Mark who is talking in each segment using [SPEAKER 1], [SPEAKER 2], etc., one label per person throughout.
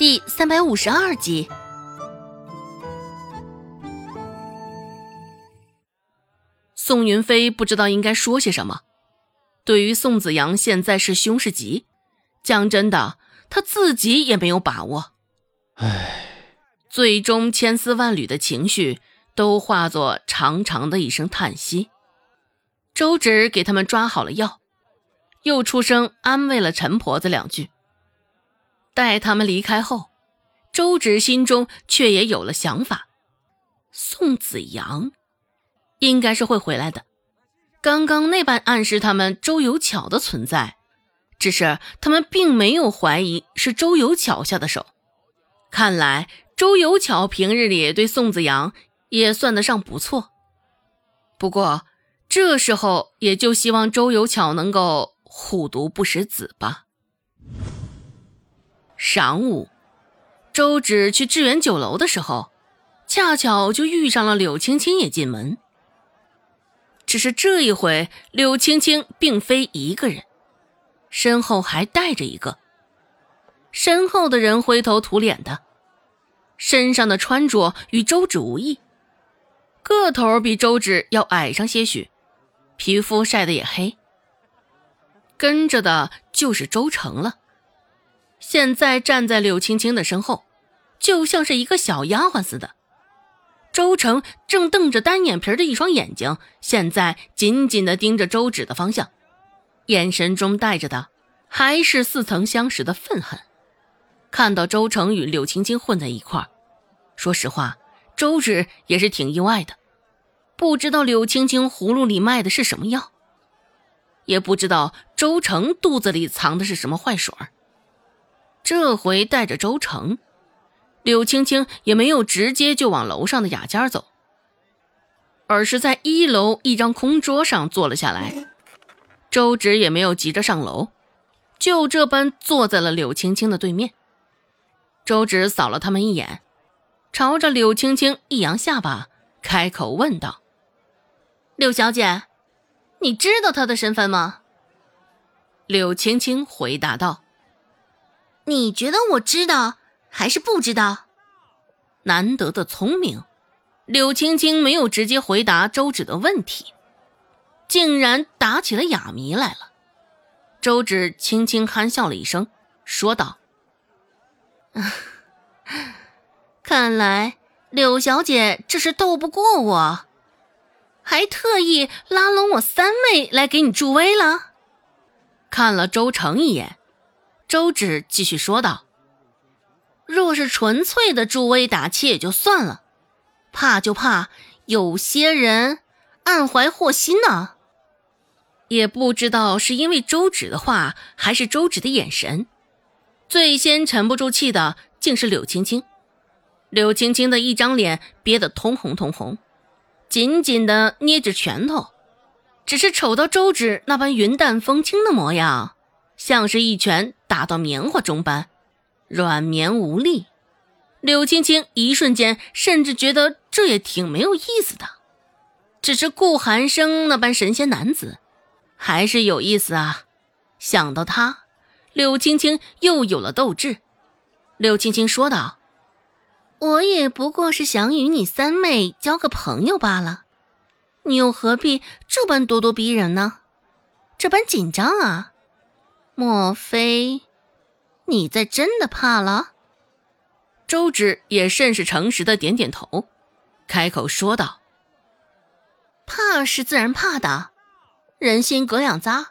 [SPEAKER 1] 第三百五十二集。宋云飞不知道应该说些什么。对于宋子阳现在是凶是吉，讲真的，他自己也没有把握。
[SPEAKER 2] 唉，
[SPEAKER 1] 最终千丝万缕的情绪都化作长长的一声叹息。周芷给他们抓好了药，又出声安慰了陈婆子两句。待他们离开后，周芷心中却也有了想法。宋子阳应该是会回来的。刚刚那般暗示他们周有巧的存在，只是他们并没有怀疑是周有巧下的手。看来周有巧平日里对宋子阳也算得上不错。不过这时候也就希望周有巧能够虎毒不食子吧。晌午，周芷去致远酒楼的时候，恰巧就遇上了柳青青也进门。只是这一回，柳青青并非一个人，身后还带着一个。身后的人灰头土脸的，身上的穿着与周芷无异，个头比周芷要矮上些许，皮肤晒得也黑。跟着的就是周成了。现在站在柳青青的身后，就像是一个小丫鬟似的。周成正瞪着单眼皮的一双眼睛，现在紧紧的盯着周芷的方向，眼神中带着的还是似曾相识的愤恨。看到周成与柳青青混在一块儿，说实话，周芷也是挺意外的。不知道柳青青葫芦里卖的是什么药，也不知道周成肚子里藏的是什么坏水儿。这回带着周成，柳青青也没有直接就往楼上的雅间走，而是在一楼一张空桌上坐了下来。周芷也没有急着上楼，就这般坐在了柳青青的对面。周芷扫了他们一眼，朝着柳青青一扬下巴，开口问道：“柳小姐，你知道他的身份吗？”柳青青回答道。
[SPEAKER 3] 你觉得我知道还是不知道？
[SPEAKER 1] 难得的聪明，柳青青没有直接回答周芷的问题，竟然打起了哑谜来了。周芷轻轻憨笑了一声，说道：“
[SPEAKER 3] 看来柳小姐这是斗不过我，还特意拉拢我三妹来给你助威了。”
[SPEAKER 1] 看了周成一眼。周芷继续说道：“
[SPEAKER 3] 若是纯粹的助威打气也就算了，怕就怕有些人暗怀祸心呢。
[SPEAKER 1] 也不知道是因为周芷的话，还是周芷的眼神，最先沉不住气的竟是柳青青。柳青青的一张脸憋得通红通红，紧紧的捏着拳头，只是瞅到周芷那般云淡风轻的模样。”像是一拳打到棉花中般软绵无力，柳青青一瞬间甚至觉得这也挺没有意思的。只是顾寒生那般神仙男子，还是有意思啊！想到他，柳青青又有了斗志。柳青青说道：“
[SPEAKER 3] 我也不过是想与你三妹交个朋友罢了，你又何必这般咄咄逼人呢？这般紧张啊！”莫非你在真的怕了？
[SPEAKER 1] 周芷也甚是诚实的点点头，开口说道：“
[SPEAKER 3] 怕是自然怕的，人心隔两匝，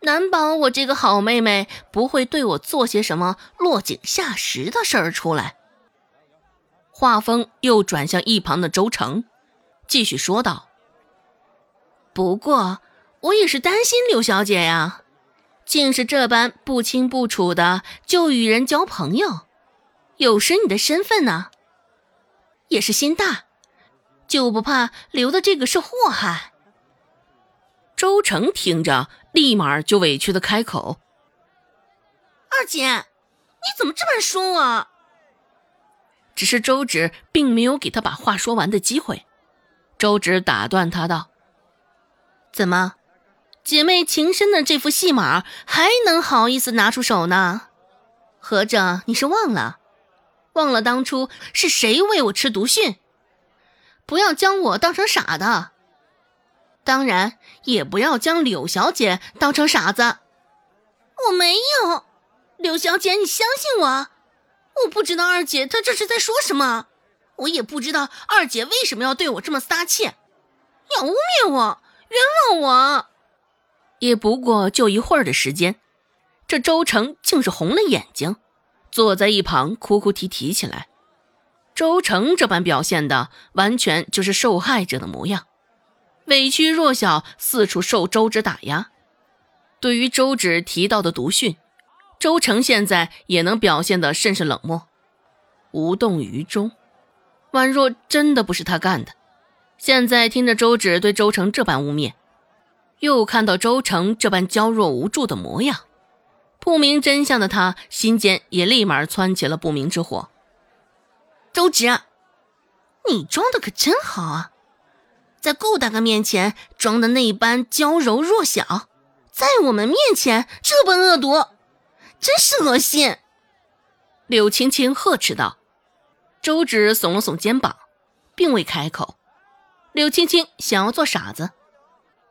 [SPEAKER 3] 难保我这个好妹妹不会对我做些什么落井下石的事儿出来。”
[SPEAKER 1] 话锋又转向一旁的周成，继续说道：“
[SPEAKER 3] 不过我也是担心柳小姐呀。”竟是这般不清不楚的就与人交朋友，有失你的身份呢。也是心大，就不怕留的这个是祸害。
[SPEAKER 1] 周成听着，立马就委屈的开口：“
[SPEAKER 3] 二姐，你怎么这般说我？”
[SPEAKER 1] 只是周芷并没有给他把话说完的机会，周芷打断他道：“
[SPEAKER 3] 怎么？”姐妹情深的这副戏码还能好意思拿出手呢？合着你是忘了，忘了当初是谁喂我吃毒训？不要将我当成傻的，当然也不要将柳小姐当成傻子。我没有，柳小姐，你相信我。我不知道二姐她这是在说什么，我也不知道二姐为什么要对我这么撒气，要污蔑我，冤枉我。
[SPEAKER 1] 也不过就一会儿的时间，这周成竟是红了眼睛，坐在一旁哭哭啼啼起来。周成这般表现的，完全就是受害者的模样，委屈弱小，四处受周芷打压。对于周芷提到的毒训，周成现在也能表现得甚是冷漠，无动于衷，宛若真的不是他干的。现在听着周芷对周成这般污蔑，又看到周成这般娇弱无助的模样，不明真相的他心间也立马窜起了不明之火。
[SPEAKER 3] 周芷，你装的可真好啊，在顾大哥面前装的那一般娇柔弱小，在我们面前这般恶毒，真是恶心！
[SPEAKER 1] 柳青青呵斥道。周芷耸了耸肩膀，并未开口。柳青青想要做傻子，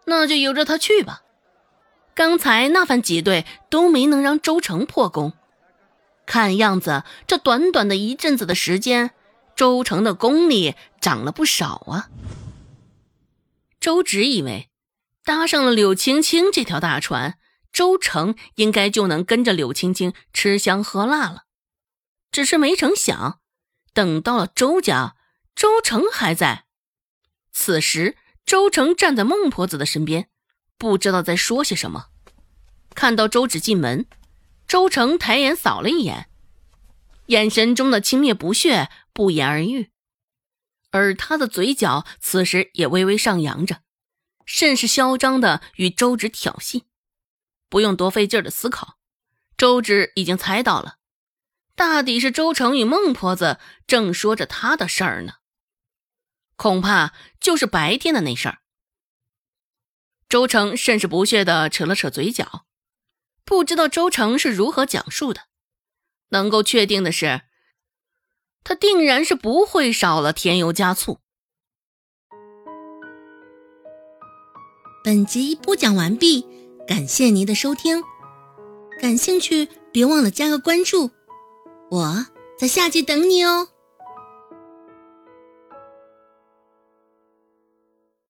[SPEAKER 1] 那就由着他去吧。刚才那番挤兑都没能让周成破功。看样子，这短短的一阵子的时间，周成的功力涨了不少啊。周芷以为，搭上了柳青青这条大船，周成应该就能跟着柳青青吃香喝辣了。只是没成想，等到了周家，周成还在。此时，周成站在孟婆子的身边，不知道在说些什么。看到周芷进门。周成抬眼扫了一眼，眼神中的轻蔑不屑不言而喻，而他的嘴角此时也微微上扬着，甚是嚣张的与周芷挑衅。不用多费劲的思考，周芷已经猜到了，大抵是周成与孟婆子正说着他的事儿呢，恐怕就是白天的那事儿。周成甚是不屑的扯了扯嘴角。不知道周成是如何讲述的，能够确定的是，他定然是不会少了添油加醋。
[SPEAKER 2] 本集播讲完毕，感谢您的收听，感兴趣别忘了加个关注，我在下集等你哦。